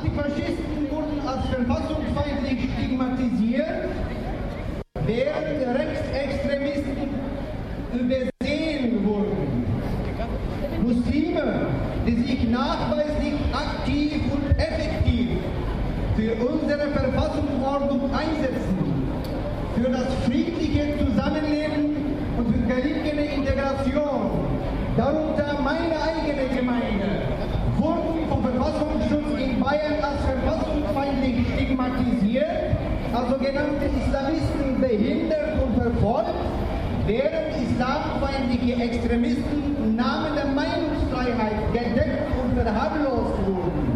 Antifaschisten wurden als verfassungsfeindlich stigmatisiert, während Rechtsextremisten übersehen wurden. Muslime, die sich nachweislich aktiv und effektiv für unsere Verfassungsordnung einsetzen, für das friedliche Zusammenleben und für gelingende Integration, Bayern als verfassungsfeindlich stigmatisiert, als sogenannte Islamisten behindert und verfolgt, während islamfeindliche Extremisten im Namen der Meinungsfreiheit gedeckt und verharmlost wurden.